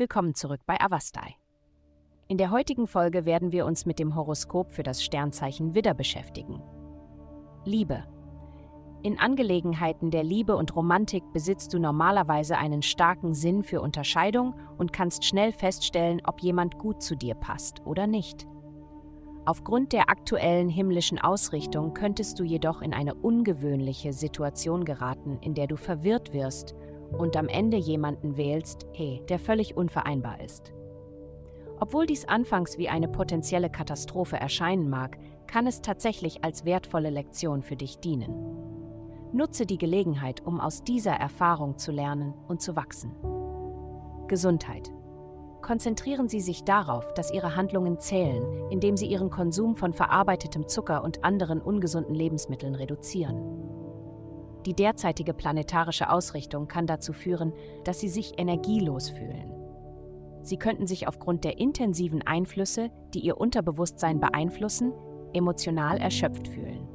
Willkommen zurück bei Avastai. In der heutigen Folge werden wir uns mit dem Horoskop für das Sternzeichen Widder beschäftigen. Liebe. In Angelegenheiten der Liebe und Romantik besitzt du normalerweise einen starken Sinn für Unterscheidung und kannst schnell feststellen, ob jemand gut zu dir passt oder nicht. Aufgrund der aktuellen himmlischen Ausrichtung könntest du jedoch in eine ungewöhnliche Situation geraten, in der du verwirrt wirst und am Ende jemanden wählst, hey, der völlig unvereinbar ist. Obwohl dies anfangs wie eine potenzielle Katastrophe erscheinen mag, kann es tatsächlich als wertvolle Lektion für dich dienen. Nutze die Gelegenheit, um aus dieser Erfahrung zu lernen und zu wachsen. Gesundheit. Konzentrieren Sie sich darauf, dass Ihre Handlungen zählen, indem Sie Ihren Konsum von verarbeitetem Zucker und anderen ungesunden Lebensmitteln reduzieren. Die derzeitige planetarische Ausrichtung kann dazu führen, dass Sie sich energielos fühlen. Sie könnten sich aufgrund der intensiven Einflüsse, die Ihr Unterbewusstsein beeinflussen, emotional erschöpft fühlen.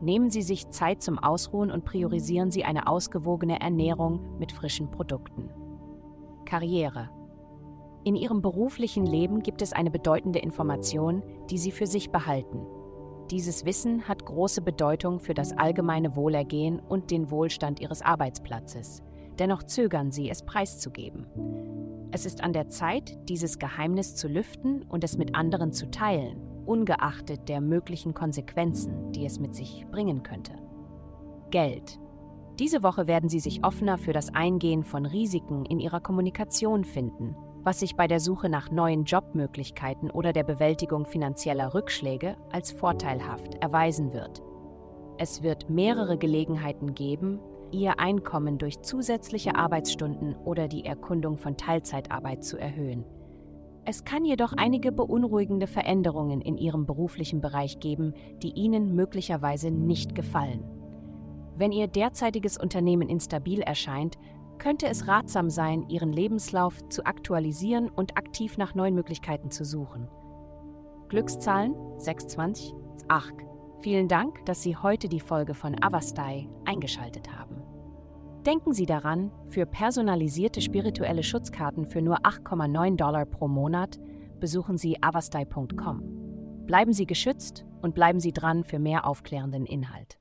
Nehmen Sie sich Zeit zum Ausruhen und priorisieren Sie eine ausgewogene Ernährung mit frischen Produkten. Karriere. In Ihrem beruflichen Leben gibt es eine bedeutende Information, die Sie für sich behalten. Dieses Wissen hat große Bedeutung für das allgemeine Wohlergehen und den Wohlstand Ihres Arbeitsplatzes. Dennoch zögern Sie, es preiszugeben. Es ist an der Zeit, dieses Geheimnis zu lüften und es mit anderen zu teilen, ungeachtet der möglichen Konsequenzen, die es mit sich bringen könnte. Geld. Diese Woche werden Sie sich offener für das Eingehen von Risiken in Ihrer Kommunikation finden was sich bei der Suche nach neuen Jobmöglichkeiten oder der Bewältigung finanzieller Rückschläge als vorteilhaft erweisen wird. Es wird mehrere Gelegenheiten geben, Ihr Einkommen durch zusätzliche Arbeitsstunden oder die Erkundung von Teilzeitarbeit zu erhöhen. Es kann jedoch einige beunruhigende Veränderungen in Ihrem beruflichen Bereich geben, die Ihnen möglicherweise nicht gefallen. Wenn Ihr derzeitiges Unternehmen instabil erscheint, könnte es ratsam sein, Ihren Lebenslauf zu aktualisieren und aktiv nach neuen Möglichkeiten zu suchen. Glückszahlen 26 8. Vielen Dank, dass Sie heute die Folge von Avastai eingeschaltet haben. Denken Sie daran, für personalisierte spirituelle Schutzkarten für nur 8,9 Dollar pro Monat besuchen Sie avastai.com. Bleiben Sie geschützt und bleiben Sie dran für mehr aufklärenden Inhalt.